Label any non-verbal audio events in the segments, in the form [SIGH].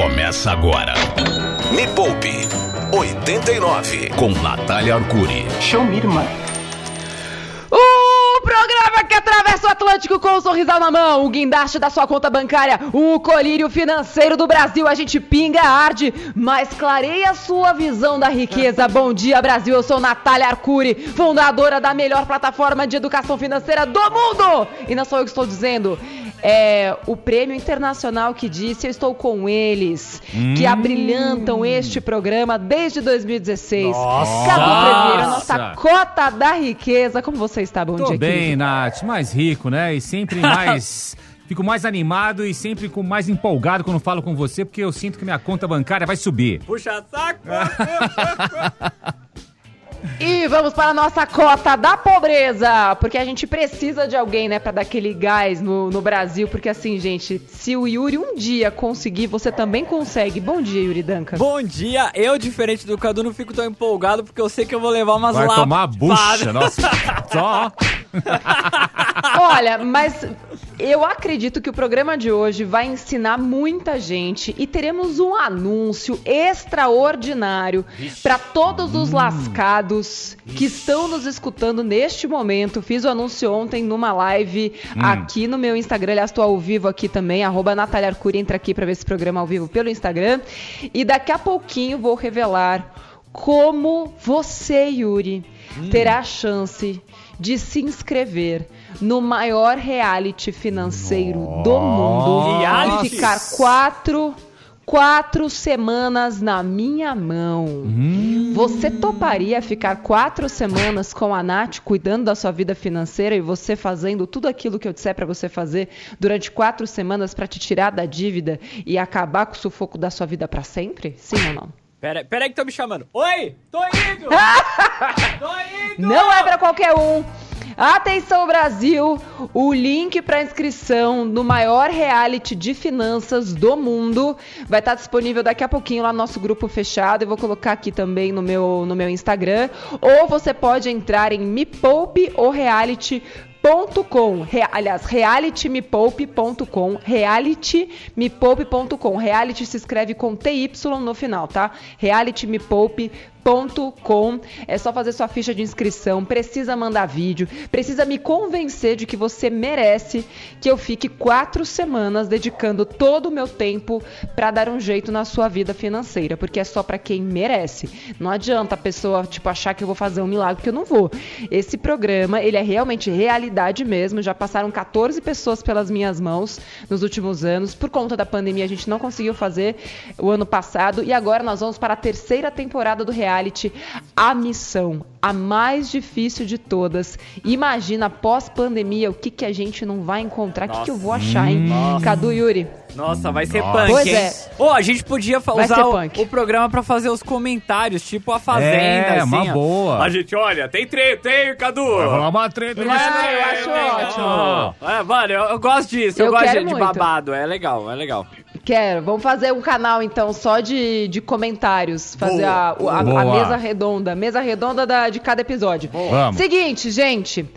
Começa agora. Me Poupe 89 com Natália Arcuri. Show me, irmã. O programa que atravessa o Atlântico com o sorrisal na mão, o guindaste da sua conta bancária, o colírio financeiro do Brasil. A gente pinga, arde, mas clareia a sua visão da riqueza. Bom dia, Brasil. Eu sou Natália Arcuri, fundadora da melhor plataforma de educação financeira do mundo. E não sou eu que estou dizendo. É o prêmio internacional que disse: Eu estou com eles, que abrilhantam este programa desde 2016. Nossa! Cadu Preveira, Nossa! nossa cota da riqueza. Como você está? Bom Tô dia, bem, querido. Nath. Mais rico, né? E sempre mais. [LAUGHS] Fico mais animado e sempre com mais empolgado quando falo com você, porque eu sinto que minha conta bancária vai subir. Puxa saco! [LAUGHS] E vamos para a nossa cota da pobreza, porque a gente precisa de alguém, né, para dar aquele gás no, no Brasil, porque assim, gente, se o Yuri um dia conseguir, você também consegue. Bom dia, Yuri Danca. Bom dia, eu, diferente do Cadu, não fico tão empolgado porque eu sei que eu vou levar umas Vai lapadas. tomar a bucha, nossa. [LAUGHS] Só. [LAUGHS] Olha, mas eu acredito que o programa de hoje vai ensinar muita gente e teremos um anúncio extraordinário para todos os lascados que estão nos escutando neste momento. Fiz o anúncio ontem numa live aqui no meu Instagram. Aliás, estou ao vivo aqui também, arroba Natália Arcuri. Entra aqui para ver esse programa ao vivo pelo Instagram. E daqui a pouquinho vou revelar como você, Yuri, terá a chance de se inscrever no maior reality financeiro do mundo e ficar quatro, quatro semanas na minha mão. Você toparia ficar quatro semanas com a Nath cuidando da sua vida financeira e você fazendo tudo aquilo que eu disser pra você fazer durante quatro semanas pra te tirar da dívida e acabar com o sufoco da sua vida pra sempre? Sim ou não? Pera, pera aí que estão me chamando. Oi, tô indo! [LAUGHS] tô indo! Não é pra qualquer um. Atenção Brasil, o link para inscrição no maior reality de finanças do mundo vai estar disponível daqui a pouquinho lá no nosso grupo fechado. Eu vou colocar aqui também no meu, no meu Instagram. Ou você pode entrar em Me Poupe ou Reality com, Re, aliás, realitymepoupe.com, realitymepoupe.com. Reality se escreve com TY no final, tá? realitymepoupe.com. É só fazer sua ficha de inscrição, precisa mandar vídeo, precisa me convencer de que você merece que eu fique quatro semanas dedicando todo o meu tempo para dar um jeito na sua vida financeira, porque é só para quem merece. Não adianta a pessoa tipo achar que eu vou fazer um milagre, porque eu não vou. Esse programa, ele é realmente realidade mesmo. Já passaram 14 pessoas pelas minhas mãos nos últimos anos. Por conta da pandemia, a gente não conseguiu fazer o ano passado e agora nós vamos para a terceira temporada do reality A Missão, a mais difícil de todas. Imagina pós-pandemia o que que a gente não vai encontrar, o que, que eu vou achar, hein? Nossa. Cadu Yuri. Nossa, vai ser Nossa. punk, Pois hein? é. Ô, a gente podia Vai usar o, o programa pra fazer os comentários, tipo a Fazenda, É, assim, uma ó. boa. A gente, olha, tem treta, hein, Cadu? Vai rolar uma treta É, eu acho hein? ótimo. É, mano, eu, eu gosto disso, eu, Eu gosto quero de, de babado, é legal, é legal. Quero. Vamos fazer um canal, então, só de, de comentários. Fazer a, a, a mesa redonda. Mesa redonda da, de cada episódio. Vamos. Seguinte, gente.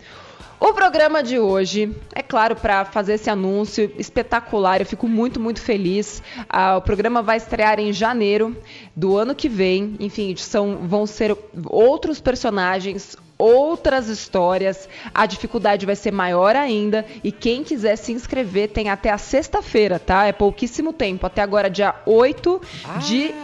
O programa de hoje, é claro, para fazer esse anúncio espetacular, eu fico muito, muito feliz. Ah, o programa vai estrear em janeiro do ano que vem. Enfim, são, vão ser outros personagens, outras histórias. A dificuldade vai ser maior ainda. E quem quiser se inscrever tem até a sexta-feira, tá? É pouquíssimo tempo. Até agora, dia 8 de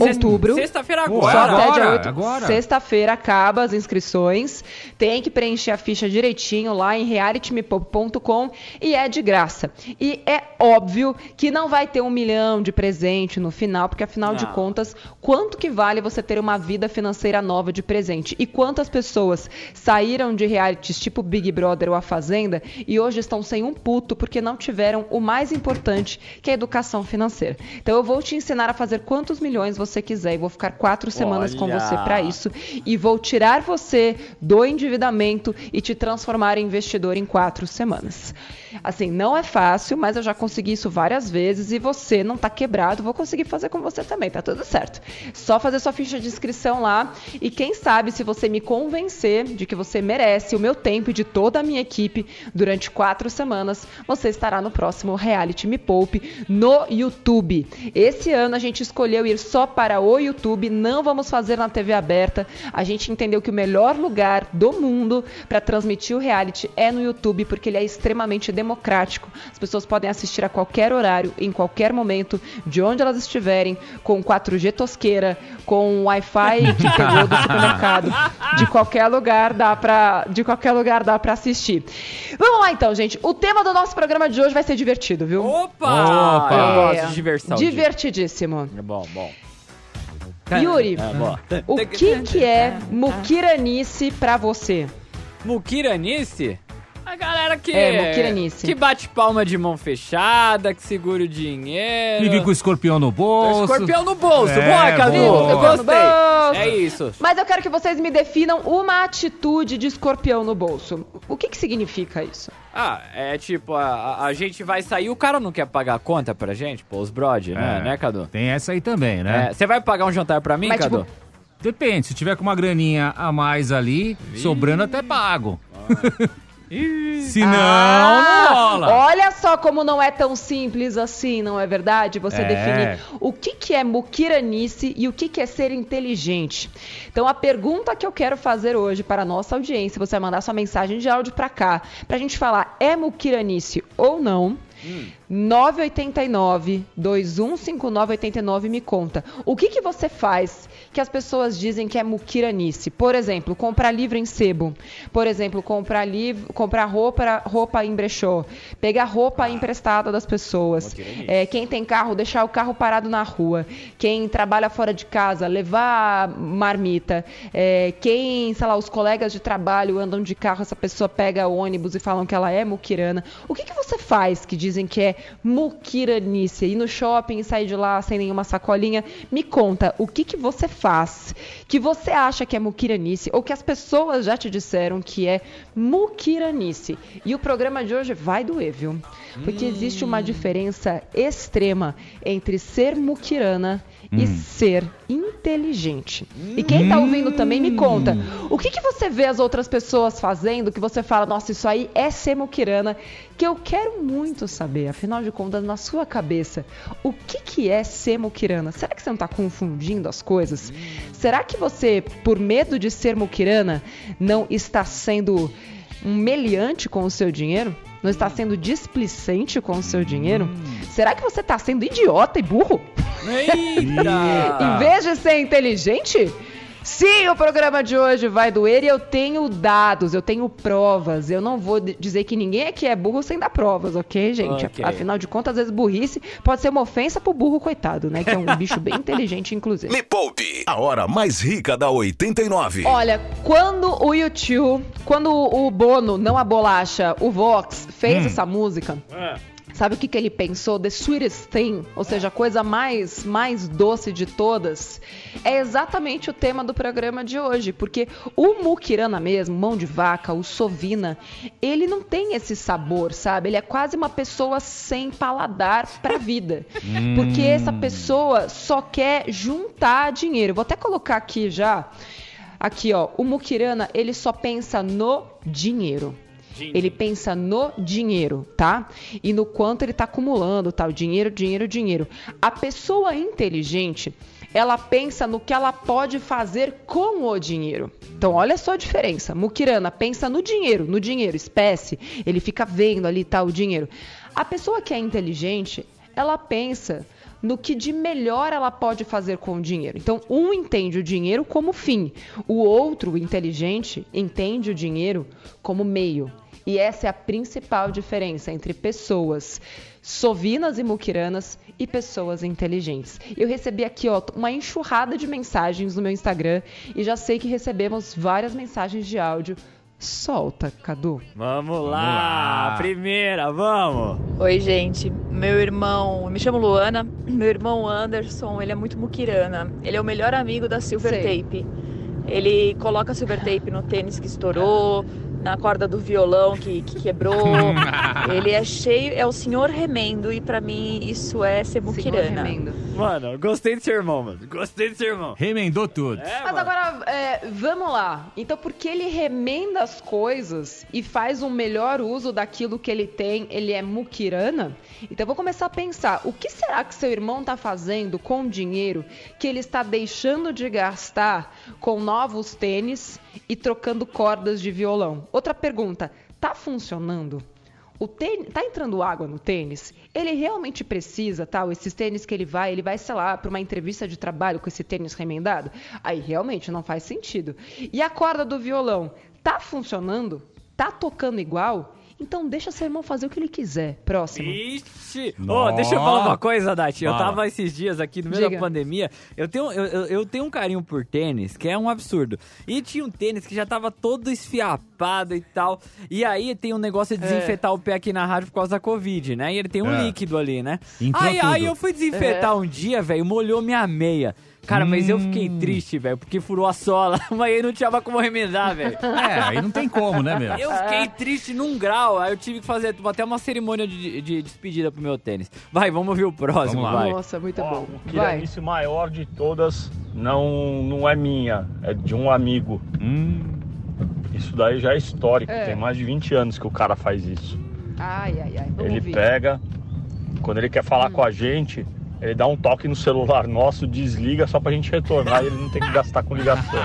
outubro. Sexta-feira Pô, Só agora. até agora, dia 8. agora. Sexta-feira acaba as inscrições. Tem que preencher a ficha direitinho lá em realitymepop.com e é de graça. E é óbvio que não vai ter um milhão de presente no final, porque afinal de Não. contas, quanto que vale você ter uma vida financeira nova de presente? E quantas pessoas saíram de realities tipo Big Brother ou A Fazenda e hoje estão sem um puto porque não tiveram o mais importante, que é a educação financeira. Então eu vou te ensinar a fazer quantos milhões você quiser e vou ficar quatro semanas com Olha. você para isso e vou tirar você do endividamento e te transformar em investidor em quatro semanas. Assim, não é fácil, mas eu já consegui isso várias vezes e você não tá quebrado, vou conseguir fazer com você também, tá tudo certo. Só fazer sua ficha de inscrição lá e quem sabe se você me convencer convencer de que você merece o meu tempo e de toda a minha equipe durante quatro semanas, você estará no próximo Reality Me Poupe no YouTube. Esse ano a gente escolheu ir só para o YouTube, não vamos fazer na TV aberta. A gente entendeu que o melhor lugar do mundo para transmitir o reality é no YouTube, porque ele é extremamente democrático. As pessoas podem assistir a qualquer horário, em qualquer momento, de onde elas estiverem, com 4G tosqueira, com Wi-Fi que pegou do [LAUGHS] supermercado. De qualquer lugar dá pra, de qualquer lugar dá para assistir. Vamos lá então, gente. O tema do nosso programa de hoje vai ser divertido, viu? Opa! Opa! Eu gosto É, de diversão. Divertidíssimo. É bom, bom. Yuri, É o que que é muquiranice pra você? Mukiranice? A galera que. É, muquiranice. Que bate palma de mão fechada, que segura o dinheiro. Vive com o escorpião no bolso. Escorpião no bolso. É, boa, Cadu. boa. Eu gostei. É isso. Mas eu quero que vocês me definam uma atitude de escorpião no bolso. O que que significa isso? Ah, é tipo, a, a- gente vai sair, o cara não quer pagar a conta pra gente, pô, os brod, né, É. né, Cadu? Tem essa aí também, né? É, Você vai pagar um jantar pra mim, Mas, Cadu? tipo, Depende, se tiver com uma graninha a mais ali, sobrando até pago. Se não, Ah, não rola. Olha só como não é tão simples assim, não é verdade? Você É. definir o que, que é muquiranice e o que, que é ser inteligente. Então, a pergunta que eu quero fazer hoje para a nossa audiência, você vai mandar sua mensagem de áudio para cá, para a gente falar é muquiranice ou não. 989 215989 me conta. O que que você faz que as pessoas dizem que é muquiranice? Por exemplo, comprar livro em sebo. Por exemplo, comprar livro, comprar roupa, roupa em brechó. Pegar roupa emprestada das pessoas. É, quem tem carro, deixar o carro parado na rua. Quem trabalha fora de casa, levar marmita. É, quem, sei lá, os colegas de trabalho andam de carro, essa pessoa pega o ônibus e falam que ela é muquirana. O que, que você faz que dizem que é muquiranice? Ir no shopping e sair de lá sem nenhuma sacolinha? Me conta, o que, que você faz que você acha que é muquiranice ou que as pessoas já te disseram que é muquiranice? E o programa de hoje vai doer, viu? Porque existe uma diferença extrema entre ser muquirana e ser inteligente. E quem tá ouvindo também me conta, o que, que você vê as outras pessoas fazendo que você fala, nossa, isso aí é ser muquirana, que eu quero muito saber, afinal de contas, na sua cabeça, o que, que é ser muquirana? Será que você não tá confundindo as coisas? Será que você, por medo de ser muquirana, não está sendo um meliante com o seu dinheiro? Não está sendo displicente com o seu dinheiro? Será que você está sendo idiota e burro? [LAUGHS] Em vez de ser inteligente? Sim, o programa de hoje vai doer e eu tenho dados, eu tenho provas. Eu não vou dizer que ninguém aqui é burro sem dar provas, ok, gente? Ok. Afinal de contas, às vezes burrice pode ser uma ofensa pro burro coitado, né? Que é um [LAUGHS] bicho bem inteligente, inclusive. Me Poupe, a hora mais rica da 89. Olha, quando o YouTube, quando o Bono, não a bolacha, o Vox, fez essa música, sabe o que, que ele pensou? The sweetest thing, ou seja, a coisa mais, mais doce de todas, é exatamente o tema do programa de hoje, porque o Mukirana mesmo, mão de vaca, o Sovina, ele não tem esse sabor, sabe? Ele é quase uma pessoa sem paladar pra vida, porque essa pessoa só quer juntar dinheiro. Vou até colocar aqui já. Aqui, ó, o Mukirana, ele só pensa no dinheiro. Ele pensa no dinheiro, tá? E no quanto ele tá acumulando, tá? O dinheiro, dinheiro, dinheiro. A pessoa inteligente, ela pensa no que ela pode fazer com o dinheiro. Então, olha só a diferença. Mukirana pensa no dinheiro, no dinheiro, espécie. Ele fica vendo ali, tá, o dinheiro. A pessoa que é inteligente, ela pensa no que de melhor ela pode fazer com o dinheiro. Então, um entende o dinheiro como fim, o outro, o inteligente, entende o dinheiro como meio. E essa é a principal diferença entre pessoas sovinas e muquiranas e pessoas inteligentes. Eu recebi aqui ó, uma enxurrada de mensagens no meu Instagram e já sei que recebemos várias mensagens de áudio. Solta, Cadu. Vamos lá, lá. primeira, vamos! Oi, gente. Meu irmão, eu me chamo Luana. Meu irmão Anderson, ele é muito muquirana. Ele é o melhor amigo da Silver Sei. Tape. Ele coloca Silver Tape no tênis que estourou, na corda do violão que, que quebrou. [LAUGHS] ele é cheio, é o senhor remendo e pra mim isso é ser muquirana. remendo. Mano, gostei do seu irmão, mano. Gostei do seu irmão. Remendou tudo. É, Mas mano. agora, é, vamos lá. Então, porque ele remenda as coisas e faz um melhor uso daquilo que ele tem, ele é muquirana? Então, vou começar a pensar: o que será que seu irmão tá fazendo com o dinheiro que ele está deixando de gastar com novos tênis e trocando cordas de violão? Outra pergunta: tá funcionando? O tênis, tá entrando água no tênis? Ele realmente precisa, tal? Esses tênis que ele vai, ele vai, sei lá, para uma entrevista de trabalho com esse tênis remendado? Aí realmente não faz sentido. E a corda do violão, tá funcionando? Tá tocando igual? Então deixa seu irmão fazer o que ele quiser. Próximo. Ixi! Ô, Nó. deixa eu falar uma coisa, Dati. Eu Fala. tava esses dias aqui no meio Diga. da pandemia. Eu tenho, eu, eu- tenho um carinho por tênis, que é um absurdo. E tinha um tênis que já tava todo esfiapado e tal. E aí tem um negócio de desinfetar o pé aqui na rádio por causa da Covid, né? E ele tem um É. líquido ali, né? Entrou Aí, aí eu fui desinfetar um dia, velho, molhou minha meia. Cara, mas eu fiquei Hum. triste, velho, porque furou a sola. [LAUGHS] Mas aí não tinha mais como remendar, velho. É, aí não tem como, né, meu? Eu fiquei triste num grau, aí eu tive que fazer até uma cerimônia de, de despedida pro meu tênis. Vai, vamos ouvir o próximo, Vamos lá. vai. Nossa, muito Ó, bom. a Vai. tiranice maior de todas não, não é minha, é de um amigo. Hum, Isso daí já é histórico, É. tem mais de 20 anos que o cara faz isso. Ai, ai, ai. Vamos ele ouvir. pega, quando ele quer falar com a gente, ele dá um toque no celular nosso, desliga só pra gente retornar e ele não tem que gastar com ligação. [LAUGHS]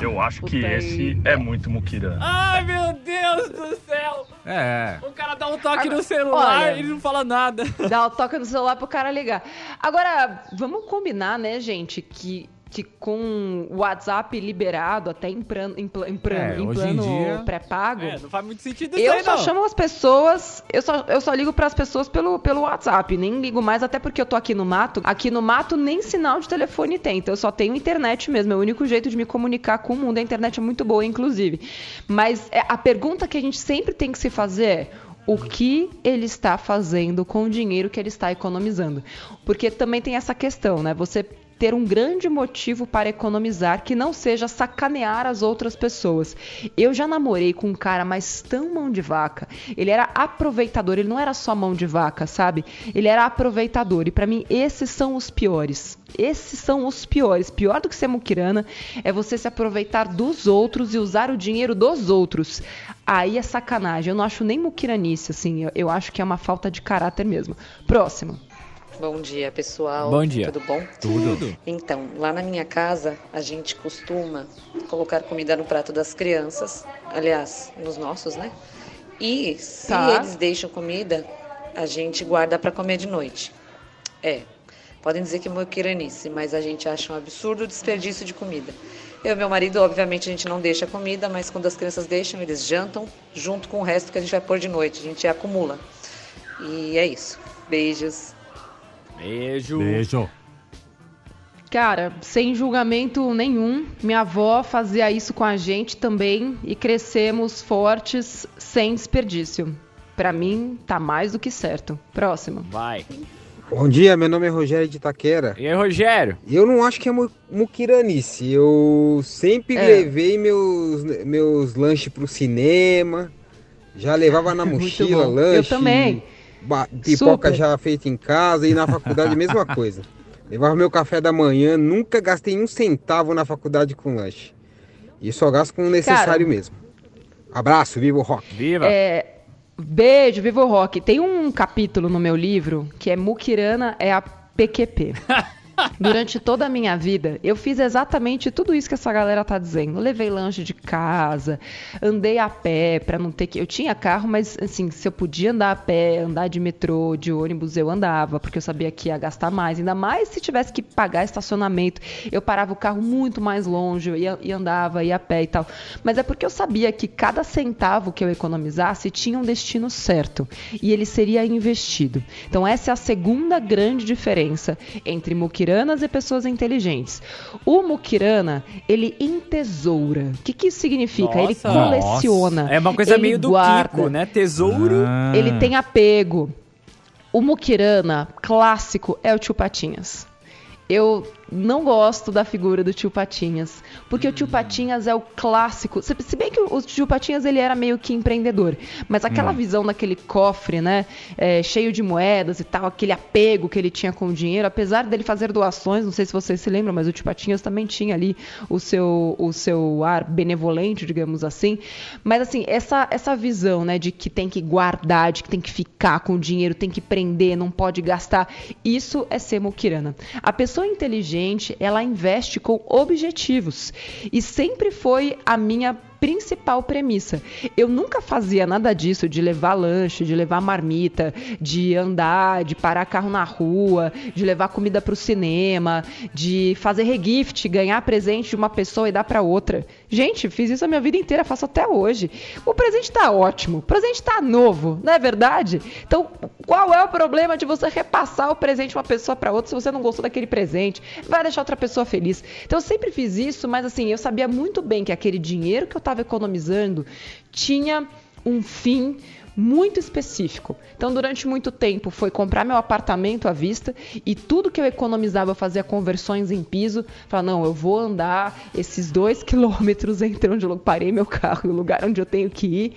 Eu acho que esse é muito muquirana. Ai, meu Deus do céu! é. O cara dá um toque Agora, no celular olha. e ele não fala nada. Dá o toque no celular pro cara ligar. Agora, vamos combinar, né, gente, que, que com o WhatsApp liberado, até em plano, em em É, em plano dia- pré-pago. É, não faz muito sentido isso Eu aí, só não. chamo as pessoas, eu só, eu só ligo pras pessoas pelo, pelo WhatsApp, nem ligo mais, até porque eu tô aqui no mato. Aqui no mato nem sinal de telefone tem, então eu só tenho internet mesmo. É o único jeito de me comunicar com o mundo. A internet é muito boa, inclusive. Mas é, a pergunta que a gente sempre tem que se fazer é. O que ele está fazendo com o dinheiro que ele está economizando? Porque também tem essa questão, né? Você ter um grande motivo para economizar que não seja sacanear as outras pessoas. Eu já namorei com um cara, mas tão mão de vaca. Ele era aproveitador, ele não era só mão de vaca, sabe? Ele era aproveitador. E pra mim, esses são os piores. Esses são os piores. Pior do que ser muquirana é você se aproveitar dos outros e usar o dinheiro dos outros. Aí é sacanagem. Eu não acho nem muquiranice, assim. Eu acho que é uma falta de caráter mesmo. Próximo. Bom dia, pessoal. Bom dia. Tudo bom? Tudo. Então, lá na minha casa, a gente costuma colocar comida no prato das crianças. Aliás, nos nossos, né? E se Tá. eles deixam comida, a gente guarda para comer de noite. É. Podem dizer que é moquiranice, mas a gente acha um absurdo o desperdício de comida. Eu e meu marido, obviamente, a gente não deixa comida, mas quando as crianças deixam, eles jantam junto com o resto que a gente vai pôr de noite. A gente acumula. E é isso. Beijos. Beijo. Beijo. Cara, sem julgamento nenhum, minha avó fazia isso com a gente também e crescemos fortes sem desperdício. Pra mim, tá mais do que certo. Próximo. Vai. Bom dia, meu nome é Rogério de Itaquera. E aí, Rogério? E eu não acho que é mu- muquiranice. Eu sempre É. levei meus, meus lanches pro cinema. Já levava na [LAUGHS] mochila lanche. Eu também. Pipoca Super. já feita em casa e na faculdade a mesma coisa. [LAUGHS] Levava meu café da manhã, nunca gastei um centavo na faculdade com lanche. E só gasto com o necessário mesmo. Abraço, viva o rock. Viva. É, beijo, viva o rock. Tem um capítulo no meu livro que é Mukirana é a PQP. [LAUGHS] Durante toda a minha vida, eu fiz exatamente tudo isso que essa galera tá dizendo. Levei lanche de casa, andei a pé pra não ter que. Eu tinha carro, mas assim, se eu podia andar a pé, andar de metrô, de ônibus, eu andava, porque eu sabia que ia gastar mais. Ainda mais se tivesse que pagar estacionamento. Eu parava o carro muito mais longe, eu ia, e andava, ia a pé e tal. Mas é porque eu sabia que cada centavo que eu economizasse tinha um destino certo e ele seria investido. Então, essa é a segunda grande diferença entre muquiranas e pessoas inteligentes. O muquirana, ele entesoura. O que, que isso significa? ele Nossa. coleciona. É uma coisa ele meio do guarda, Kiko, né? Tesouro. Ah. Ele tem apego. O muquirana clássico é o tio Patinhas. Eu não gosto da figura do tio Patinhas, porque o tio Patinhas é o clássico. Se, bem que o, o tio Patinhas ele era meio que empreendedor, mas aquela Hum. visão daquele cofre, né, é, cheio de moedas e tal, aquele apego que ele tinha com o dinheiro, apesar dele fazer doações, não sei se vocês se lembram, mas o tio Patinhas também tinha ali o seu, o seu ar benevolente, digamos assim. Mas assim, essa, essa visão, né, de que tem que guardar, de que tem que ficar com o dinheiro, tem que prender, não pode gastar, isso é ser muquirana. A pessoa inteligente, ela investe com objetivos. E sempre foi a minha principal premissa. Eu nunca fazia nada disso de levar lanche, de levar marmita, de andar, de parar carro na rua, de levar comida para o cinema, de fazer regift, ganhar presente de uma pessoa e dar para outra. Gente, fiz isso a minha vida inteira, faço até hoje. O presente tá ótimo, o presente tá novo, não é verdade? Então, qual é o problema de você repassar o presente de uma pessoa para outra se você não gostou daquele presente? Vai deixar outra pessoa feliz. Então, eu sempre fiz isso, mas assim, eu sabia muito bem que aquele dinheiro que eu estava economizando tinha um fim muito específico. Então, durante muito tempo, foi comprar meu apartamento à vista e tudo que eu economizava eu fazia conversões em piso. Falar, não, eu vou andar esses dois [LAUGHS] quilômetros entre onde eu parei meu carro e o lugar onde eu tenho que ir,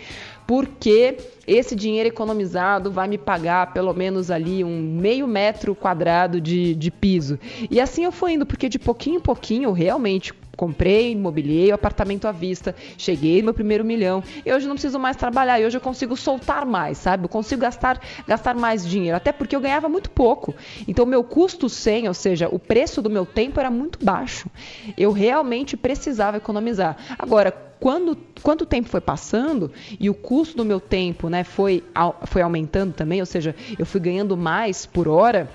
porque esse dinheiro economizado vai me pagar pelo menos ali um meio metro quadrado de, de piso. E assim eu fui indo, porque de pouquinho em pouquinho, realmente comprei, imobiliei o apartamento à vista, cheguei no meu primeiro milhão e hoje não preciso mais trabalhar, e hoje eu consigo soltar mais, sabe? Eu consigo gastar, gastar mais dinheiro, até porque eu ganhava muito pouco. Então, meu custo 100, ou seja, o preço do meu tempo era muito baixo. Eu realmente precisava economizar. Agora, quando quanto tempo foi passando e o custo do meu tempo, né, foi, foi aumentando também, ou seja, eu fui ganhando mais por hora.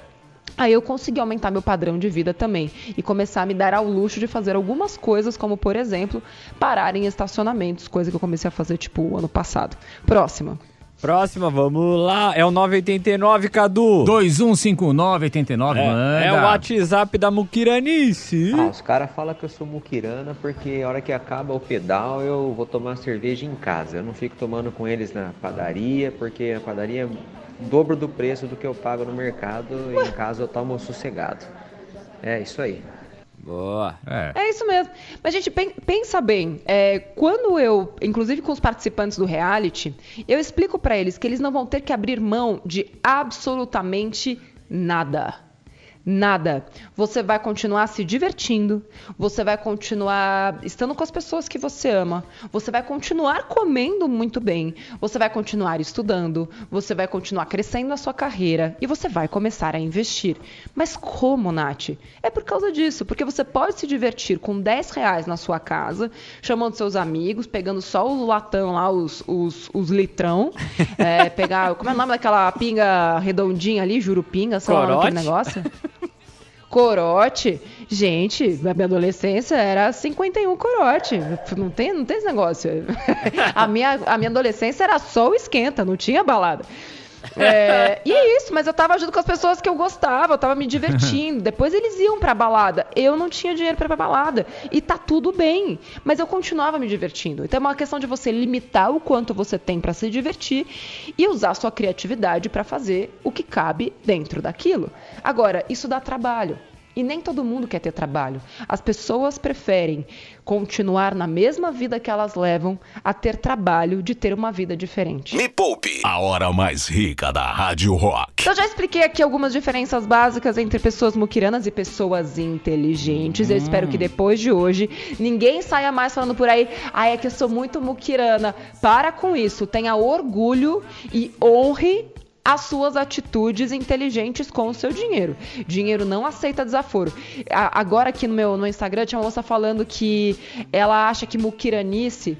Aí eu consegui aumentar meu padrão de vida também e começar a me dar ao luxo de fazer algumas coisas, como por exemplo, parar em estacionamentos, coisa que eu comecei a fazer tipo o ano passado. Próxima. Próxima, vamos lá. É o 989, Cadu. 215989, É, manda. é o WhatsApp da Mukiranice. Ah, os caras falam que eu sou muquirana porque a hora que acaba o pedal eu vou tomar cerveja em casa. Eu não fico tomando com eles na padaria, porque a padaria é o dobro do preço do que eu pago no mercado e em casa eu tomo sossegado. É isso aí. Boa. É. É isso mesmo. Mas, gente, pen- pensa bem. é, quando eu, inclusive com os participantes do reality, eu explico pra eles que eles não vão ter que abrir mão de absolutamente nada. Nada. Você vai continuar se divertindo, você vai continuar estando com as pessoas que você ama, você vai continuar comendo muito bem, você vai continuar estudando, você vai continuar crescendo na sua carreira e você vai começar a investir. Mas como, Nath? É por causa disso, porque você pode se divertir com 10 reais na sua casa, chamando seus amigos, pegando só o latão lá, os, os, os litrão, [LAUGHS] é, pegar, como é o nome daquela pinga redondinha ali, jurupinga, sei lá o nome daquele Corote? negócio? [LAUGHS] Corote. Gente, na minha adolescência era 51 corote. Não tem, não tem esse negócio. [LAUGHS] A minha, a minha adolescência era só o esquenta, não tinha balada. É, e é isso, mas eu tava junto com as pessoas que eu gostava, eu tava me divertindo. [LAUGHS] Depois eles iam pra balada. Eu não tinha dinheiro pra ir pra balada. E tá tudo bem. Mas eu continuava me divertindo. Então é uma questão de você limitar o quanto você tem pra se divertir e usar a sua criatividade pra fazer o que cabe dentro daquilo. Agora, isso dá trabalho. E nem todo mundo quer ter trabalho. As pessoas preferem continuar na mesma vida que elas levam a ter trabalho de ter uma vida diferente. Me Poupe, a hora mais rica da Rádio Rock. Eu já expliquei aqui algumas diferenças básicas entre pessoas muquiranas e pessoas inteligentes. Eu espero que depois de hoje ninguém saia mais falando por aí, ah, é que eu sou muito muquirana. Para com isso, tenha orgulho e honre as suas atitudes inteligentes com o seu dinheiro. Dinheiro não aceita desaforo. A- agora aqui no meu no Instagram tinha uma moça falando que ela acha que muquiranice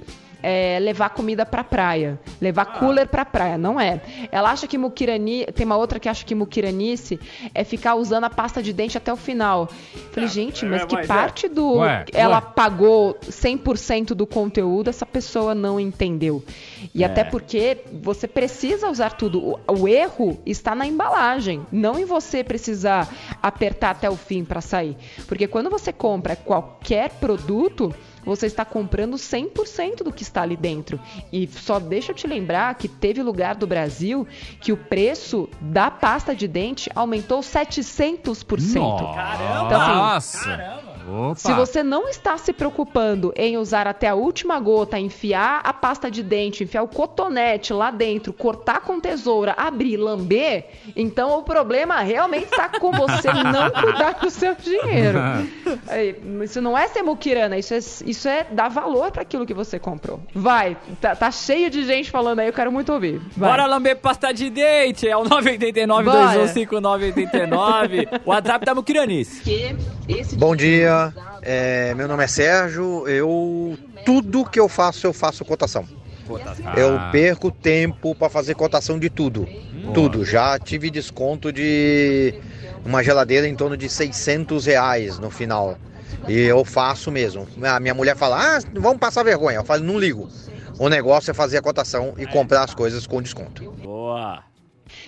é levar comida pra praia, levar cooler pra praia, não é. Ela acha que muquirani, tem uma outra que acha que muquiranice é ficar usando a pasta de dente até o final. Falei, gente, mas que mas é. parte do Ué, ela ué. pagou 100% do conteúdo, essa pessoa não entendeu. E É. até porque você precisa usar tudo. O, o erro está na embalagem, não em você precisar apertar até o fim para sair. Porque quando você compra qualquer produto, você está comprando 100% do que está ali dentro. E só deixa eu te lembrar que teve lugar do Brasil que o preço da pasta de dente aumentou 700%. Nossa! Então, assim, Nossa! Opa. Se você não está se preocupando em usar até a última gota, enfiar a pasta de dente, enfiar o cotonete lá dentro, cortar com tesoura, abrir, lamber, então o problema realmente está com você [LAUGHS] não cuidar do seu dinheiro. [LAUGHS] Isso não é ser muquirana, isso é, isso é dar valor para aquilo que você comprou. Vai, tá, tá cheio de gente falando aí, eu quero muito ouvir. Vai. Bora lamber pasta de dente, é o 989 Bora. 215989. WhatsApp da Mukiranice. Bom dia, é, meu nome é Sérgio. Eu tudo que eu faço eu faço cotação. Eu perco tempo para fazer cotação de tudo, tudo. Já tive desconto de uma geladeira em torno de 600 reais no final. E eu faço mesmo. A minha mulher fala: Ah, vamos passar vergonha. Eu falo: Não ligo. O negócio é fazer a cotação e comprar as coisas com desconto. Boa.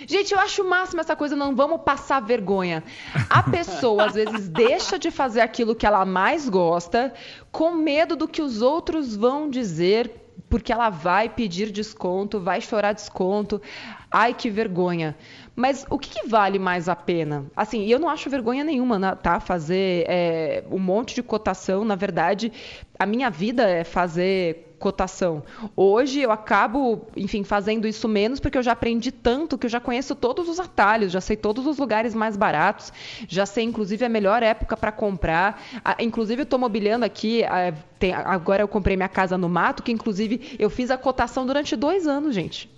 Gente, eu acho o máximo essa coisa, não vamos passar vergonha. A pessoa, às vezes, [LAUGHS] deixa de fazer aquilo que ela mais gosta, com medo do que os outros vão dizer, porque ela vai pedir desconto, vai chorar desconto. Ai, que vergonha. Mas o que, que vale mais a pena? Assim, eu não acho vergonha nenhuma, né, tá? Fazer é, um monte de cotação. Na verdade, a minha vida é fazer cotação. Hoje eu acabo, enfim, fazendo isso menos porque eu já aprendi tanto que eu já conheço todos os atalhos, já sei todos os lugares mais baratos, já sei inclusive a melhor época para comprar. Ah, inclusive eu estou mobiliando aqui, ah, tem- agora eu comprei minha casa no mato, que inclusive eu fiz a cotação durante dois anos, gente.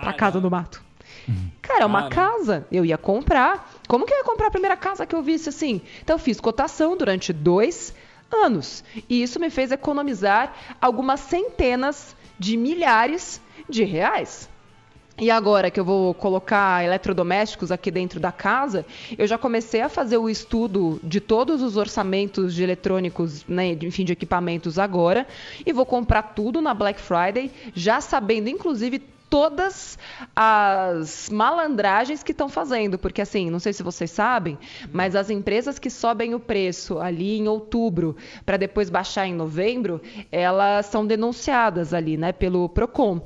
Pra casa no mato. Cara, é uma casa. Eu ia comprar. Como que eu ia comprar a primeira casa que eu visse assim? Então, eu fiz cotação durante dois anos. E isso me fez economizar algumas centenas de milhares de reais. E agora que eu vou colocar eletrodomésticos aqui dentro da casa, eu já comecei a fazer o estudo de todos os orçamentos de eletrônicos, né, enfim, de equipamentos agora, e vou comprar tudo na Black Friday, já sabendo, inclusive, todas as malandragens que estão fazendo, porque assim, não sei se vocês sabem, mas as empresas que sobem o preço ali em outubro para depois baixar em novembro, elas são denunciadas ali, né, pelo Procon.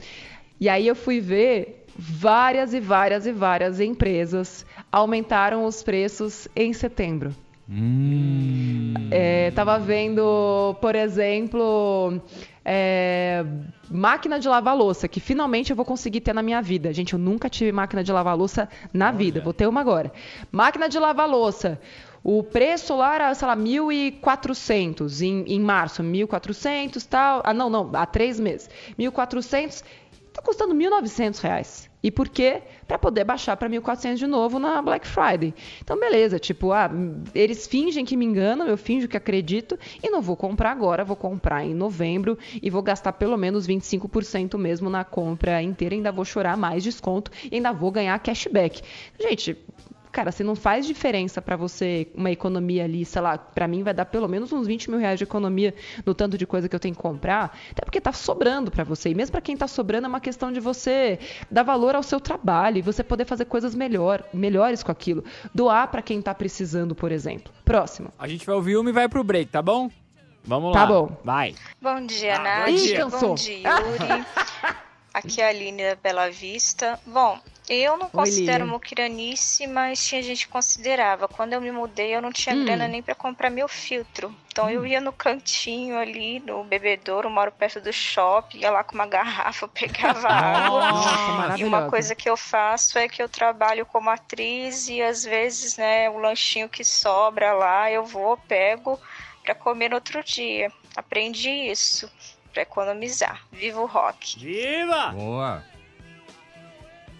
E aí eu fui ver várias e várias e várias empresas aumentaram os preços em setembro. É, tava vendo, por exemplo, é, máquina de lavar louça, que finalmente eu vou conseguir ter na minha vida. Gente, eu nunca tive máquina de lavar louça na vida, vou ter uma agora. Máquina de lavar louça. O preço lá era, sei lá, 1.400 em, em março, 1.400 tal. Ah, não, não, há três meses. 1.400, tá custando 1.900 reais. E por quê? Para poder baixar para 1.400 de novo na Black Friday. Então, beleza, tipo, ah, eles fingem que me enganam, eu finjo que acredito e não vou comprar agora, vou comprar em novembro e vou gastar pelo menos 25% mesmo na compra inteira, ainda vou chorar mais desconto e ainda vou ganhar cashback. Gente, cara, se não faz diferença para você uma economia ali, sei lá, para mim vai dar pelo menos uns 20 mil reais de economia no tanto de coisa que eu tenho que comprar, até porque tá sobrando para você. E mesmo para quem tá sobrando é uma questão de você dar valor ao seu trabalho e você poder fazer coisas melhor, melhores com aquilo. Doar para quem tá precisando, por exemplo. Próximo. A gente vai ouvir uma e vai pro break, tá bom? Vamos Tá lá. bom. Vai. Bom dia, Ah, Nath. bom dia. Ih. Bom dia, Yuri. [LAUGHS] Aqui é a Aline da Bela Vista. Bom, eu não Oi, considero Lilian. muquiranice, mas tinha gente que considerava. Quando eu me mudei, eu não tinha Hum. grana nem para comprar meu filtro. Então eu ia no cantinho ali, no bebedouro, moro perto do shopping, ia lá com uma garrafa, [LAUGHS] pegava água. Nossa, E uma coisa que eu faço é que eu trabalho como atriz e às vezes, né, o lanchinho que sobra lá, eu vou, pego para comer no outro dia. Aprendi isso para economizar. Viva o rock. Viva! Boa.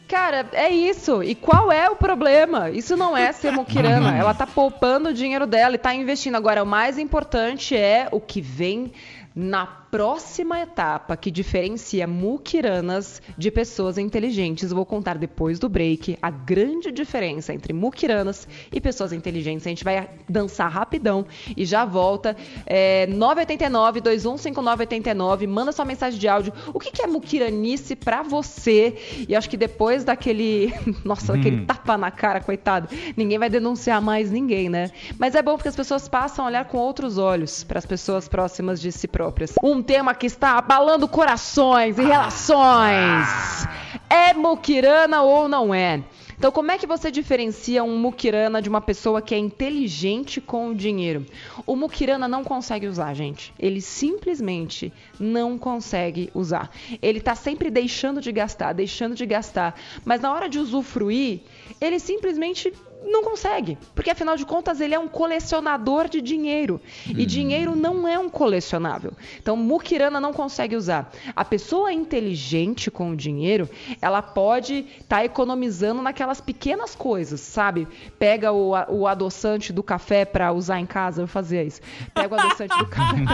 Cara, é isso. E qual é o problema? Isso não é ser muquirana. Ela tá poupando o dinheiro dela e tá investindo. Agora, o mais importante é o que vem na próxima etapa que diferencia muquiranas de pessoas inteligentes. Vou contar depois do break a grande diferença entre muquiranas e pessoas inteligentes. A gente vai dançar rapidão e já volta. É, 989 215989 manda sua mensagem de áudio. O que, que é muquiranice para você? E acho que depois daquele, [LAUGHS] nossa, hum. aquele tapa na cara, coitado, ninguém vai denunciar mais ninguém, né? Mas é bom porque as pessoas passam a olhar com outros olhos para as pessoas próximas de si próprias. Um tema que está abalando corações e relações. É muquirana ou não é? Então, como é que você diferencia um muquirana de uma pessoa que é inteligente com o dinheiro? O muquirana não consegue usar, gente. Ele simplesmente não consegue usar. Ele está sempre deixando de gastar, deixando de gastar. Mas na hora de usufruir, ele simplesmente não consegue, porque afinal de contas ele é um colecionador de dinheiro e hum. dinheiro não é um colecionável. Então Mukirana não consegue usar. A pessoa inteligente com o dinheiro, ela pode estar tá economizando naquelas pequenas coisas, sabe? Pega o, o adoçante do café para usar em casa, eu fazia isso. Pega o adoçante do café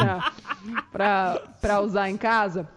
para usar em casa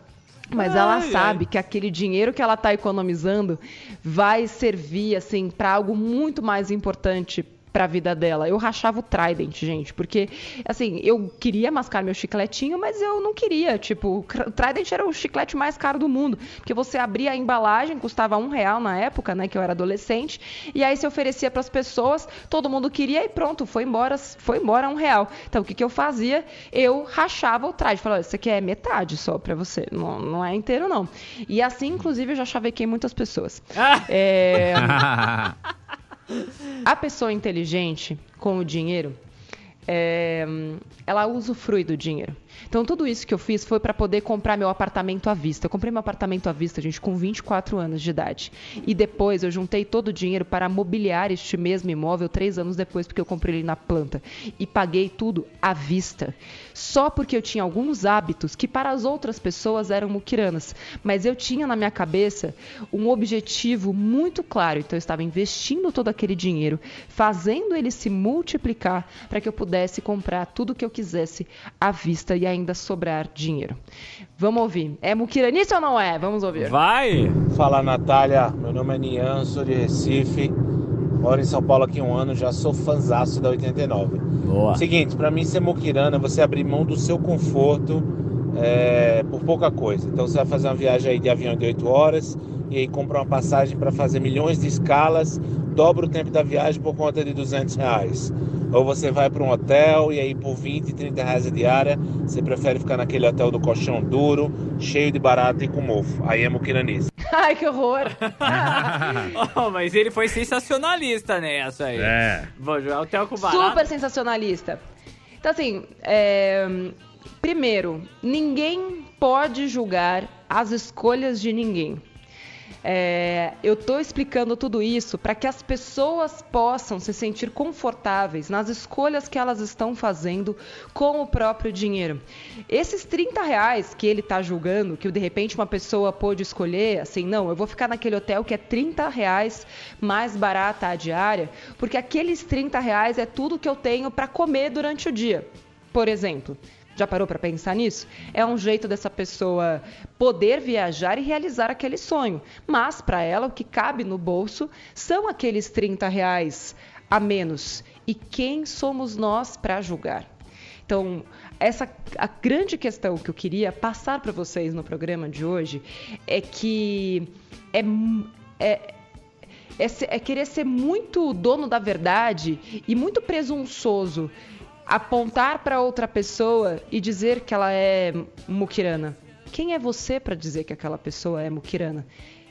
mas ai, ela sabe ai. que aquele dinheiro que ela está economizando vai servir assim para algo muito mais importante para a vida dela. Eu rachava o Trident, gente, porque assim, eu queria mascar meu chicletinho, mas eu não queria. Tipo, o Trident era o chiclete mais caro do mundo, porque você abria a embalagem, custava um real na época, né, que eu era adolescente, e aí se oferecia para as pessoas, todo mundo queria e pronto, foi embora, foi embora um real. Então o que, que eu fazia? Eu rachava o Trident, falava, isso aqui é metade só para você, não, não é inteiro não. E assim, inclusive, eu já chavequei muitas pessoas. é... [LAUGHS] A pessoa inteligente com o dinheiro, é, ela usufrui do dinheiro. Então, tudo isso que eu fiz foi para poder comprar meu apartamento à vista. Eu comprei meu apartamento à vista, gente, com 24 anos de idade. E depois eu juntei todo o dinheiro para mobiliar este mesmo imóvel três anos depois, porque eu comprei ele na planta. E paguei tudo à vista. Só porque eu tinha alguns hábitos que para as outras pessoas eram muquiranas. Mas eu tinha na minha cabeça um objetivo muito claro. Então, eu estava investindo todo aquele dinheiro, fazendo ele se multiplicar para que eu pudesse comprar tudo que eu quisesse à vista e ainda sobrar dinheiro. Vamos ouvir. É muquiranice ou não é? Vamos ouvir. Vai! Fala, Natália. Meu nome é Nian, sou de Recife. Moro em São Paulo aqui um ano, já sou fanzaço da 89. Boa. Seguinte, para mim ser muquirana é você abrir mão do seu conforto é, por pouca coisa. Então você vai fazer uma viagem aí de avião de 8 horas e aí compra uma passagem para fazer milhões de escalas, dobra o tempo da viagem por conta de 200 reais. Ou você vai para um hotel e aí por 20, 30 reais a diária, você prefere ficar naquele hotel do colchão duro, cheio de barato e com mofo. Aí é muquiranice. [LAUGHS] Ai, que horror! [LAUGHS] oh, mas ele foi sensacionalista nessa aí. É. Vou jogar hotel com barato. Super sensacionalista. Então, assim, é... primeiro, ninguém pode julgar as escolhas de ninguém. É, eu estou explicando tudo isso para que as pessoas possam se sentir confortáveis nas escolhas que elas estão fazendo com o próprio dinheiro. Esses 30 reais que ele está julgando, que de repente uma pessoa pôde escolher, assim, não, eu vou ficar naquele hotel que é 30 reais mais barata a diária, porque aqueles 30 reais é tudo que eu tenho para comer durante o dia. Por exemplo, já parou para pensar nisso? É um jeito dessa pessoa poder viajar e realizar aquele sonho. Mas para ela o que cabe no bolso são aqueles 30 reais a menos. E quem somos nós para julgar? Então, essa a grande questão que eu queria passar para vocês no programa de hoje é que é, é é, é, querer ser muito dono da verdade e muito presunçoso apontar para outra pessoa e dizer que ela é muquirana. Quem é você para dizer que aquela pessoa é muquirana?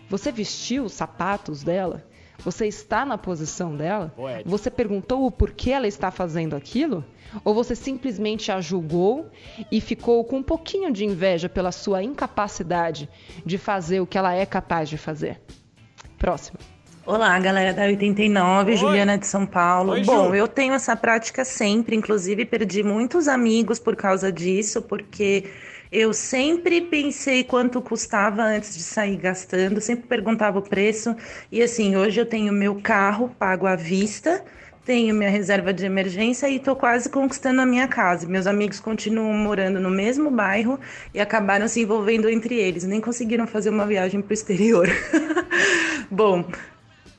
Você vestiu os sapatos dela? Você está na posição dela? Você perguntou o porquê ela está fazendo aquilo? Ou você simplesmente a julgou e ficou com um pouquinho de inveja pela sua incapacidade de fazer o que ela é capaz de fazer? Próximo. Olá, galera da 89, Oi. Juliana de São Paulo. Oi, Bom, eu tenho essa prática sempre, inclusive perdi muitos amigos por causa disso, porque eu sempre pensei quanto custava antes de sair gastando, sempre perguntava o preço. E assim, hoje eu tenho meu carro pago à vista, tenho minha reserva de emergência e tô quase conquistando a minha casa. Meus amigos continuam morando no mesmo bairro e acabaram se envolvendo entre eles. Nem conseguiram fazer uma viagem pro exterior. [LAUGHS] Bom,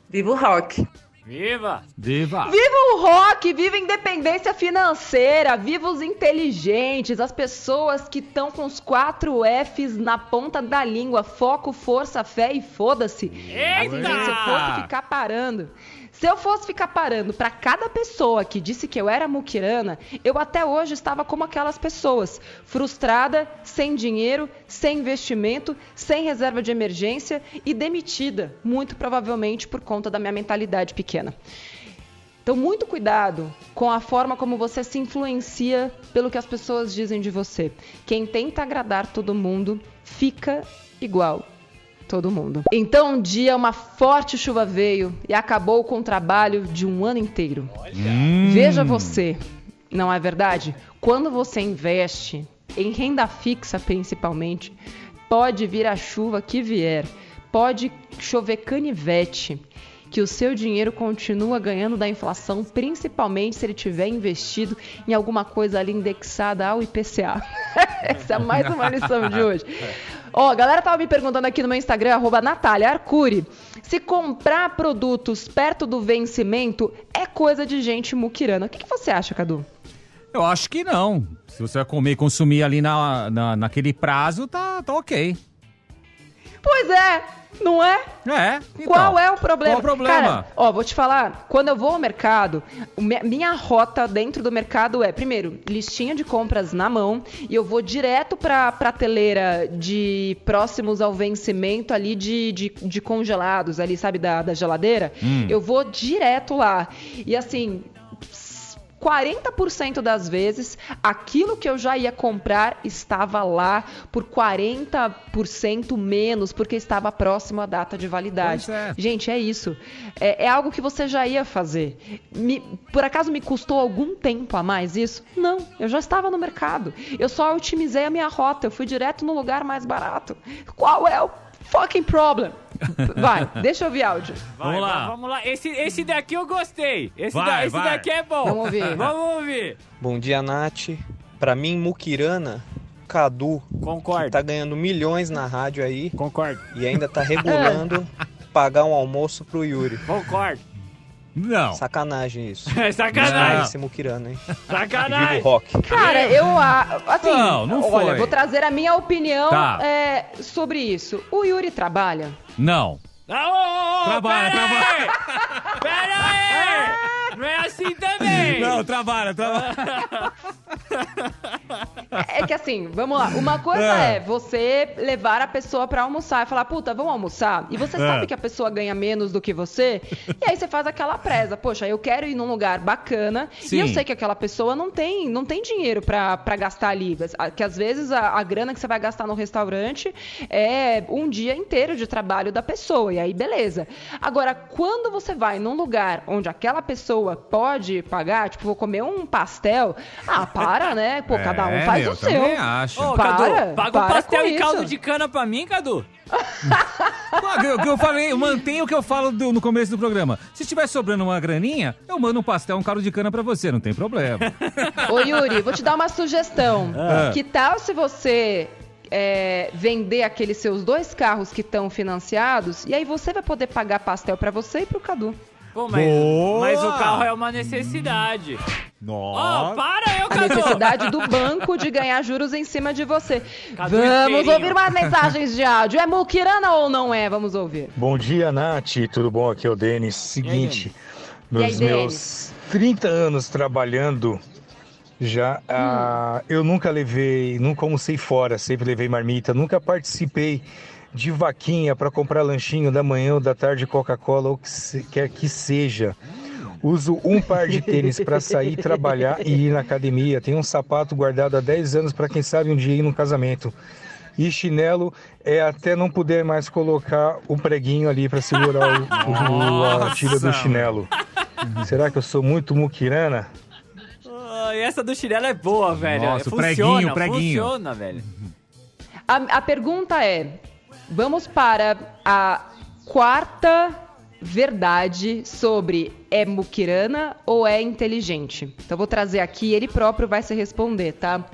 viva o rock! Viva! Viva! Viva o rock, viva a independência financeira, viva os inteligentes, as pessoas que estão com os quatro Fs na ponta da língua, foco, força, fé e foda-se. Eita! Assim, se eu fosse ficar parando, se eu fosse ficar parando para cada pessoa que disse que eu era muquirana, eu até hoje estava como aquelas pessoas, frustrada, sem dinheiro, sem investimento, sem reserva de emergência e demitida, muito provavelmente por conta da minha mentalidade pequena. Então, muito cuidado com a forma como você se influencia pelo que as pessoas dizem de você. Quem tenta agradar todo mundo fica igual todo mundo. Então, um dia uma forte chuva veio e acabou com o trabalho de um ano inteiro. Hum. Veja você, não é verdade? Quando você investe em renda fixa, principalmente, pode vir a chuva que vier, pode chover canivete, que o seu dinheiro continua ganhando da inflação, principalmente se ele tiver investido em alguma coisa ali indexada ao IPCA. [LAUGHS] Essa é mais uma lição de hoje. [LAUGHS] Ó, a galera tava me perguntando aqui no meu Instagram, arroba Natália Arcuri, se comprar produtos perto do vencimento é coisa de gente muquirana. O que, que você acha, Cadu? Eu acho que não. Se você vai comer e consumir ali na, na, naquele prazo, tá, tá ok. Pois é, não é? É. Então, Qual é o problema? Qual o problema? Cara, ó, vou te falar, quando eu vou ao mercado, minha rota dentro do mercado é, primeiro, listinha de compras na mão, e eu vou direto pra prateleira de próximos ao vencimento ali de, de, de congelados, ali, sabe, da, da geladeira. Hum. Eu vou direto lá. E assim. 40% das vezes, aquilo que eu já ia comprar estava lá por 40% menos, porque estava próximo à data de validade. É. Gente, é isso. É, é algo que você já ia fazer. Me- por acaso me custou algum tempo a mais isso? Não, eu já estava no mercado. Eu só otimizei a minha rota, eu fui direto no lugar mais barato. Qual é o fucking problem? [LAUGHS] Vai, deixa eu ouvir áudio. Vai, Vamos lá. Vamos lá. Esse, esse daqui eu gostei. Esse, Vai, da- esse vai. daqui é bom. Vamos ouvir. Vamos ouvir. Bom dia, Nath. Pra mim, Mukirana, Cadu, Concordo. tá ganhando milhões na rádio aí. Concordo. E ainda tá regulando [LAUGHS] pagar um almoço pro Yuri. Concordo. Não. Sacanagem isso. [LAUGHS] É sacanagem. Esse Mukirana, hein? [LAUGHS] Sacanagem. Rock. Cara, eu a- assim, Não, não olha, foi. vou trazer a minha opinião Tá. é, sobre isso. O Yuri trabalha? Não. Ah, ô, ô, ô, Trabalha, pera trabalha. aí! Pera aí! [LAUGHS] Não é assim também! [LAUGHS] Não, trabalha, trabalha. É que assim, vamos lá. Uma coisa É. é você levar a pessoa pra almoçar e falar, puta, vamos almoçar. E você É. sabe que a pessoa ganha menos do que você. E aí você faz aquela presa. Poxa, eu quero ir num lugar bacana. Sim. E eu sei que aquela pessoa não tem, não tem dinheiro pra, pra gastar ali. Que às vezes a, a grana que você vai gastar no restaurante é um dia inteiro de trabalho da pessoa. E aí, beleza. Agora, quando você vai num lugar onde aquela pessoa pode pagar, tipo, vou comer um pastel. Ah, para, né? Pô, [LAUGHS] cada um É, faz meu, o seu. também acho. Ô, Para, Cadu, paga um para pastel com e caldo de cana pra mim, Cadu. [LAUGHS] O que eu- eu falei, eu mantenho o que eu falo do- no começo do programa. Se estiver sobrando uma graninha, eu mando um pastel, um caldo de cana pra você, não tem problema. [LAUGHS] Ô, Yuri, vou te dar uma sugestão. Ah. Que tal se você é, vender aqueles seus dois carros que estão financiados e aí você vai poder pagar pastel pra você e pro Cadu. Pô, mas, Boa! mas o carro é uma necessidade. Ó, Nossa. para eu, A Cadu! necessidade do banco de ganhar juros em cima de você. Cadu Vamos inteirinho. ouvir mais mensagens de áudio. É Mukirana ou não é? Vamos ouvir. Bom dia, Nath. Tudo bom? Aqui é o Denis. Seguinte, E aí, nos Denis? meus 30 anos trabalhando, já ah, eu nunca levei, nunca almocei fora, sempre levei marmita, nunca participei de vaquinha para comprar lanchinho da manhã ou da tarde Coca-Cola ou o que se- quer que seja. Uso um par de tênis para sair trabalhar e ir na academia. Tenho um sapato guardado há 10 anos para quem sabe um dia ir num casamento. E chinelo é até não poder mais colocar o preguinho ali para segurar o, o- a tira do chinelo. Será que eu sou muito muquirana? E essa do chinelo é boa, velho. Nossa, o funciona, preguinho, o preguinho. Funciona, velho. A, a pergunta é: vamos para a quarta verdade sobre é muquirana ou é inteligente. Então vou trazer aqui, ele próprio vai se responder, tá?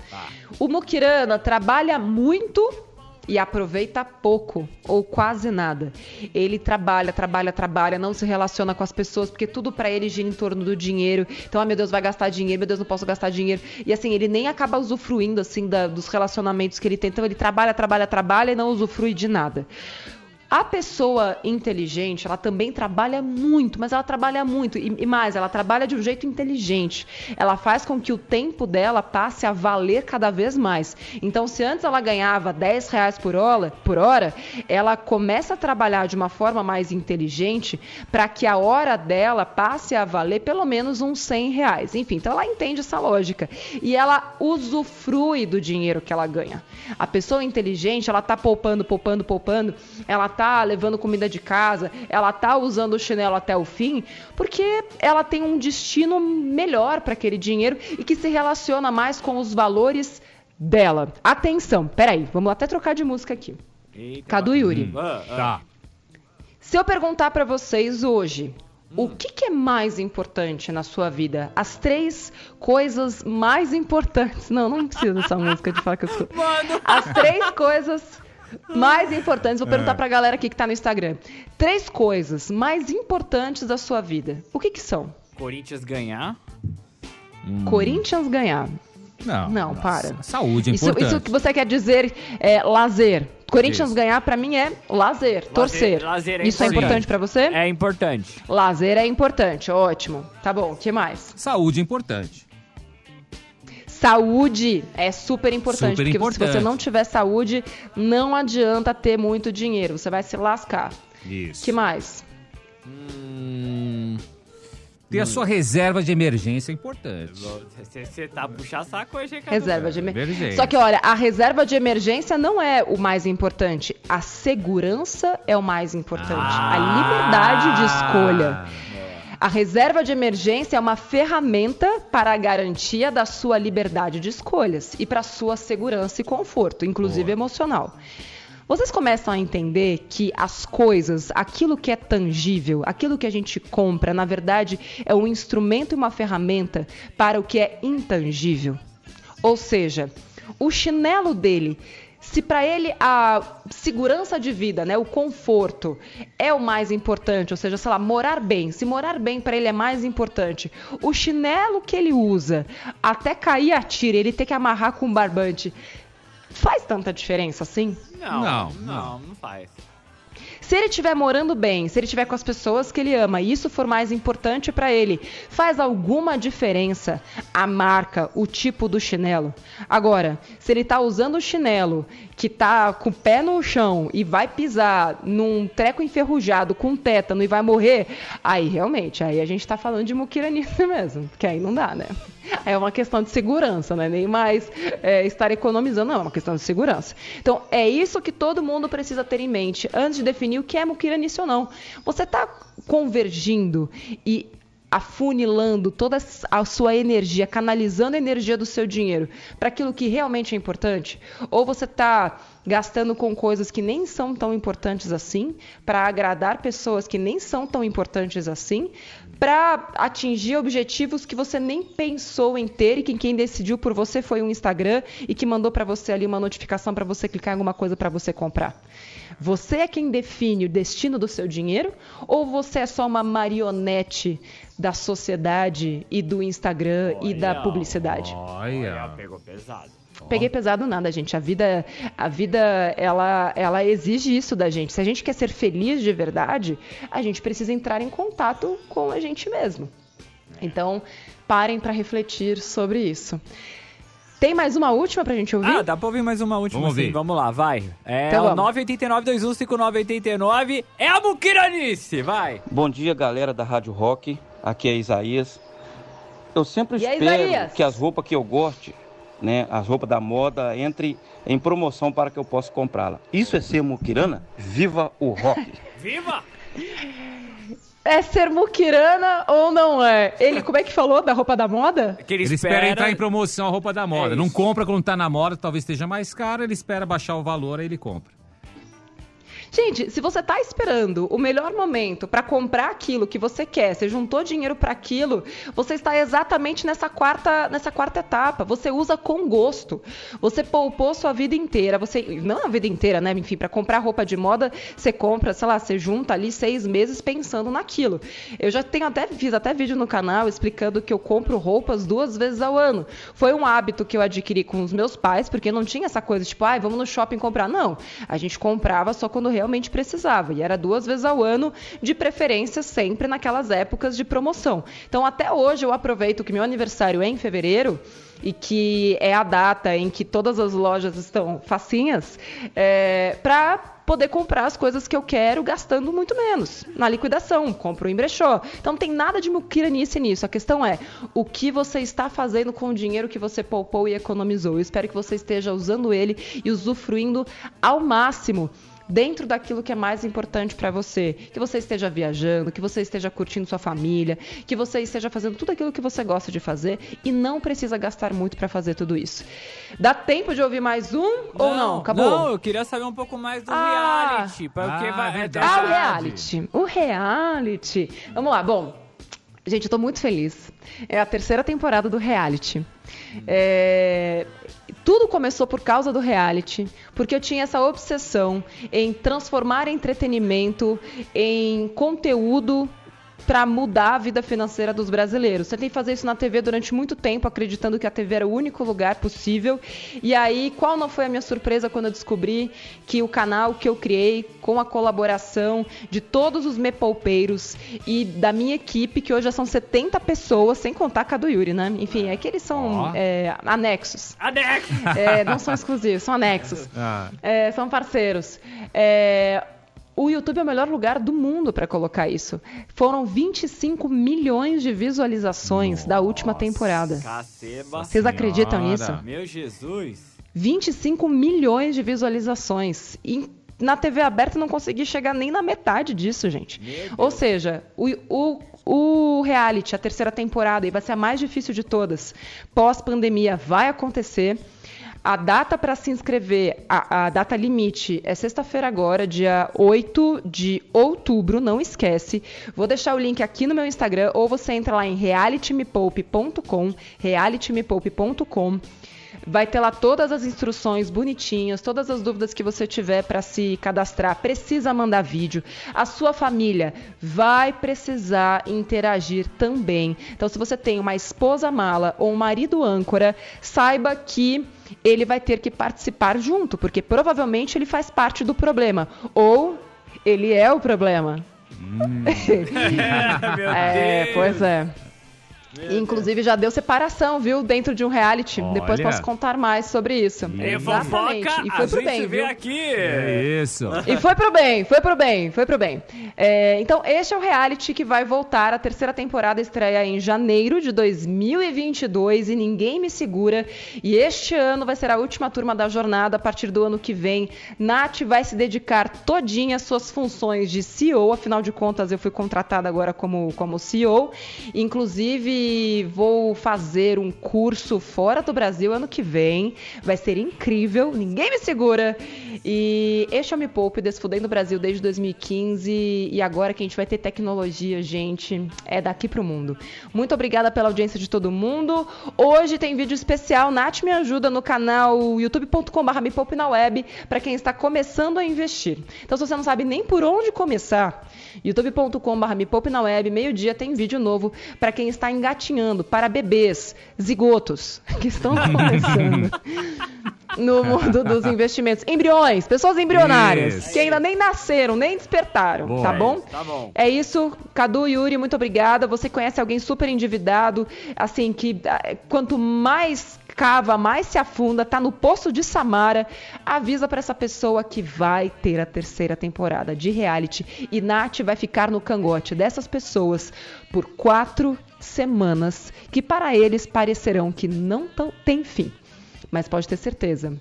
O muquirana trabalha muito e aproveita pouco ou quase nada. Ele trabalha, trabalha, trabalha, não se relaciona com as pessoas porque tudo para ele gira em torno do dinheiro. Então, ah, meu Deus, vai gastar dinheiro, meu Deus, não posso gastar dinheiro. E assim, ele nem acaba usufruindo assim da, dos relacionamentos que ele tem. Então, ele trabalha, trabalha, trabalha e não usufrui de nada. A pessoa inteligente, ela também trabalha muito, mas ela trabalha muito e, e, mais, ela trabalha de um jeito inteligente. Ela faz com que o tempo dela passe a valer cada vez mais. Então, se antes ela ganhava 10 reais por hora, por hora ela começa a trabalhar de uma forma mais inteligente para que a hora dela passe a valer pelo menos uns 100 reais. Enfim, então ela entende essa lógica e ela usufrui do dinheiro que ela ganha. A pessoa inteligente, ela tá poupando, poupando, poupando, ela tá tá levando comida de casa, ela tá usando o chinelo até o fim, porque ela tem um destino melhor para aquele dinheiro e que se relaciona mais com os valores dela. Atenção, peraí, vamos até trocar de música aqui. Eita, Cadu Yuri. Hum, tá. Se eu perguntar para vocês hoje, o que, que, é mais importante na sua vida? As três coisas mais importantes. Não, não precisa dessa [LAUGHS] música de falar que eu. Mano. As três coisas mais importantes, vou perguntar é. pra galera aqui que tá no Instagram. Três coisas mais importantes da sua vida. O que que são? Corinthians ganhar. Hum. Corinthians ganhar. Não. Não, para. Saúde é isso, importante. Isso que você quer dizer é lazer. Corinthians isso. ganhar para mim é lazer, lazer torcer. Lazer é isso é importante. é importante para você? É importante. Lazer é importante, ótimo. Tá bom, o que mais? Saúde é importante. Saúde é super importante, super porque importante. se você não tiver saúde, não adianta ter muito dinheiro, você vai se lascar. Isso. Que mais? Hum... Ter a sua reserva de emergência é importante. Você tá puxando saco hoje, cara. Reserva de emergência. Só que, olha, a reserva de emergência não é o mais importante. A segurança é o mais importante. Ah. A liberdade de escolha. A reserva de emergência é uma ferramenta para a garantia da sua liberdade de escolhas e para a sua segurança e conforto, inclusive Boa. emocional. Vocês começam a entender que as coisas, aquilo que é tangível, aquilo que a gente compra, na verdade, é um instrumento e uma ferramenta para o que é intangível. Ou seja, o chinelo dele se para ele a segurança de vida, né, o conforto é o mais importante, ou seja, sei lá, morar bem, se morar bem para ele é mais importante, o chinelo que ele usa até cair a tira, ele ter que amarrar com um barbante, faz tanta diferença assim? Não, não, não, não faz. Se ele estiver morando bem, se ele estiver com as pessoas que ele ama e isso for mais importante para ele, faz alguma diferença a marca, o tipo do chinelo? Agora, se ele está usando o chinelo que tá com o pé no chão e vai pisar num treco enferrujado com tétano e vai morrer, aí realmente, aí a gente tá falando de muquiranice [LAUGHS] mesmo, porque aí não dá, né? É uma questão de segurança, né? Nem mais é, estar economizando, não, é uma questão de segurança. Então, é isso que todo mundo precisa ter em mente antes de definir o que é muquiranice ou não. Você está convergindo e afunilando toda a sua energia, canalizando a energia do seu dinheiro para aquilo que realmente é importante? Ou você está gastando com coisas que nem são tão importantes assim, para agradar pessoas que nem são tão importantes assim, para atingir objetivos que você nem pensou em ter e que quem decidiu por você foi um Instagram e que mandou para você ali uma notificação para você clicar em alguma coisa para você comprar. Você é quem define o destino do seu dinheiro ou você é só uma marionete da sociedade e do Instagram olha, e da publicidade? Olha, pegou pesado. Peguei pesado nada, gente. A vida, a vida, ela, ela exige isso da gente. Se a gente quer ser feliz de verdade, a gente precisa entrar em contato com a gente mesmo. Então, parem para refletir sobre isso. Tem mais uma última pra gente ouvir? Ah, dá pra ouvir mais uma última vamos sim. Ouvir. Vamos lá, vai. É então, o 989-215989. É a Mukiranice, vai. Bom dia, galera da Rádio Rock. Aqui é Isaías. Eu sempre e espero que as roupas que eu goste né, as roupas da moda entre em promoção para que eu possa comprá-la. Isso é ser muquirana? Viva o rock! Viva! [LAUGHS] É ser muquirana ou não é? Ele, como é que falou da roupa da moda? Que ele, ele espera... espera... entrar em promoção a roupa da moda. É não compra quando tá na moda, talvez esteja mais caro, ele espera baixar o valor, aí ele compra. Gente, se você tá esperando o melhor momento para comprar aquilo que você quer, você juntou dinheiro para aquilo, você está exatamente nessa quarta, nessa quarta etapa. Você usa com gosto. Você poupou sua vida inteira, você não a vida inteira, né? Enfim, para comprar roupa de moda, você compra, sei lá, você junta ali seis meses pensando naquilo. Eu já tenho até fiz até vídeo no canal explicando que eu compro roupas duas vezes ao ano. Foi um hábito que eu adquiri com os meus pais, porque não tinha essa coisa tipo, ai, ah, vamos no shopping comprar. Não, a gente comprava só quando precisava. E era duas vezes ao ano, de preferência sempre naquelas épocas de promoção. Então, até hoje, eu aproveito que meu aniversário é em fevereiro e que é a data em que todas as lojas estão facinhas, é, para poder comprar as coisas que eu quero gastando muito menos na liquidação, compro em brechó. Então não tem nada de muquiranice nisso. A questão é o que você está fazendo com o dinheiro que você poupou e economizou. Eu espero que você esteja usando ele e usufruindo ao máximo dentro daquilo que é mais importante para você. Que você esteja viajando, que você esteja curtindo sua família, que você esteja fazendo tudo aquilo que você gosta de fazer e não precisa gastar muito para fazer tudo isso. Dá tempo de ouvir mais um não, ou não? Acabou? Não, eu queria saber um pouco mais do ah, reality. Porque ah, vai, ah, o reality. O reality. Vamos lá, bom. Gente, eu tô muito feliz. É a terceira temporada do reality. É, tudo começou por causa do reality, porque eu tinha essa obsessão em transformar entretenimento em conteúdo para mudar a vida financeira dos brasileiros. Tentei fazer isso na TV durante muito tempo, acreditando que a TV era o único lugar possível. E aí, qual não foi a minha surpresa quando eu descobri que o canal que eu criei, com a colaboração de todos os mepoupeiros e da minha equipe, que hoje já são 70 pessoas, sem contar com a do Yuri, né? Enfim, é que eles são oh. é, anexos. Anexos! É, não são exclusivos, são anexos. Ah. É, são parceiros. O YouTube é o melhor lugar do mundo para colocar isso. Foram 25 milhões de visualizações Nossa, da última temporada. Caceba Vocês acreditam nisso? Meu Jesus! 25 milhões de visualizações. E na TV aberta não consegui chegar nem na metade disso, gente. Ou seja, o, o, o reality, a terceira temporada, e vai ser a mais difícil de todas, pós-pandemia, vai acontecer. A data para se inscrever, a, a data limite é sexta-feira agora, dia 8 de outubro, não esquece. Vou deixar o link aqui no meu Instagram ou você entra lá em realitymepoupe.com, realitymepoupe.com. Vai ter lá todas as instruções bonitinhas, todas as dúvidas que você tiver para se cadastrar. Precisa mandar vídeo. A sua família vai precisar interagir também. Então, se você tem uma esposa mala ou um marido âncora, saiba que ele vai ter que participar junto, porque provavelmente ele faz parte do problema. Ou ele é o problema. Hum. [LAUGHS] é, pois é. Inclusive já deu separação, viu? Dentro de um reality. Olha. Depois posso contar mais sobre isso. E Exatamente. Fofoca, e foi pro bem, viu? aqui. É isso. E foi pro bem, foi pro bem, foi pro bem. É, então, este é o reality que vai voltar. A terceira temporada estreia em janeiro de 2022 e ninguém me segura. E este ano vai ser a última turma da jornada. A partir do ano que vem, Nath vai se dedicar todinha às suas funções de CEO. Afinal de contas, eu fui contratada agora como, como CEO. Inclusive, vou fazer um curso fora do Brasil ano que vem. Vai ser incrível, ninguém me segura. E este é o Me Poupe, Desfudendo o Brasil desde 2015. E agora que a gente vai ter tecnologia, gente, é daqui pro mundo. Muito obrigada pela audiência de todo mundo. Hoje tem vídeo especial, Nath me ajuda no canal youtube.com.br Me Poupe na web, para quem está começando a investir. Então, se você não sabe nem por onde começar, youtube.com.br Me Poupe na web, meio-dia tem vídeo novo para quem está engatinhando, para bebês, zigotos, [LAUGHS] que estão começando no mundo dos investimentos. Embriões, pessoas embrionárias, isso. que ainda nem nasceram, nem despertaram, tá bom? Tá bom. É isso, Cadu, Yuri, muito obrigada. Você conhece alguém super endividado, assim, que ah, quanto mais cava, mais se afunda, tá no poço de Samara, avisa para essa pessoa que vai ter a terceira temporada de reality e Nath vai ficar no cangote dessas pessoas por quatro semanas que para eles parecerão que não têm fim. Mas pode ter certeza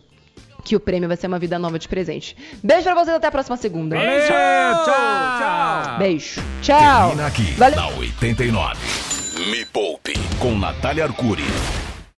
que o prêmio vai ser uma vida nova de presente. Beijo pra vocês, até a próxima segunda. Beijo! Tchau! Tchau! Beijo! Tchau! Termina aqui, Valeu. na 89. Me Poupe, com Natália Arcuri.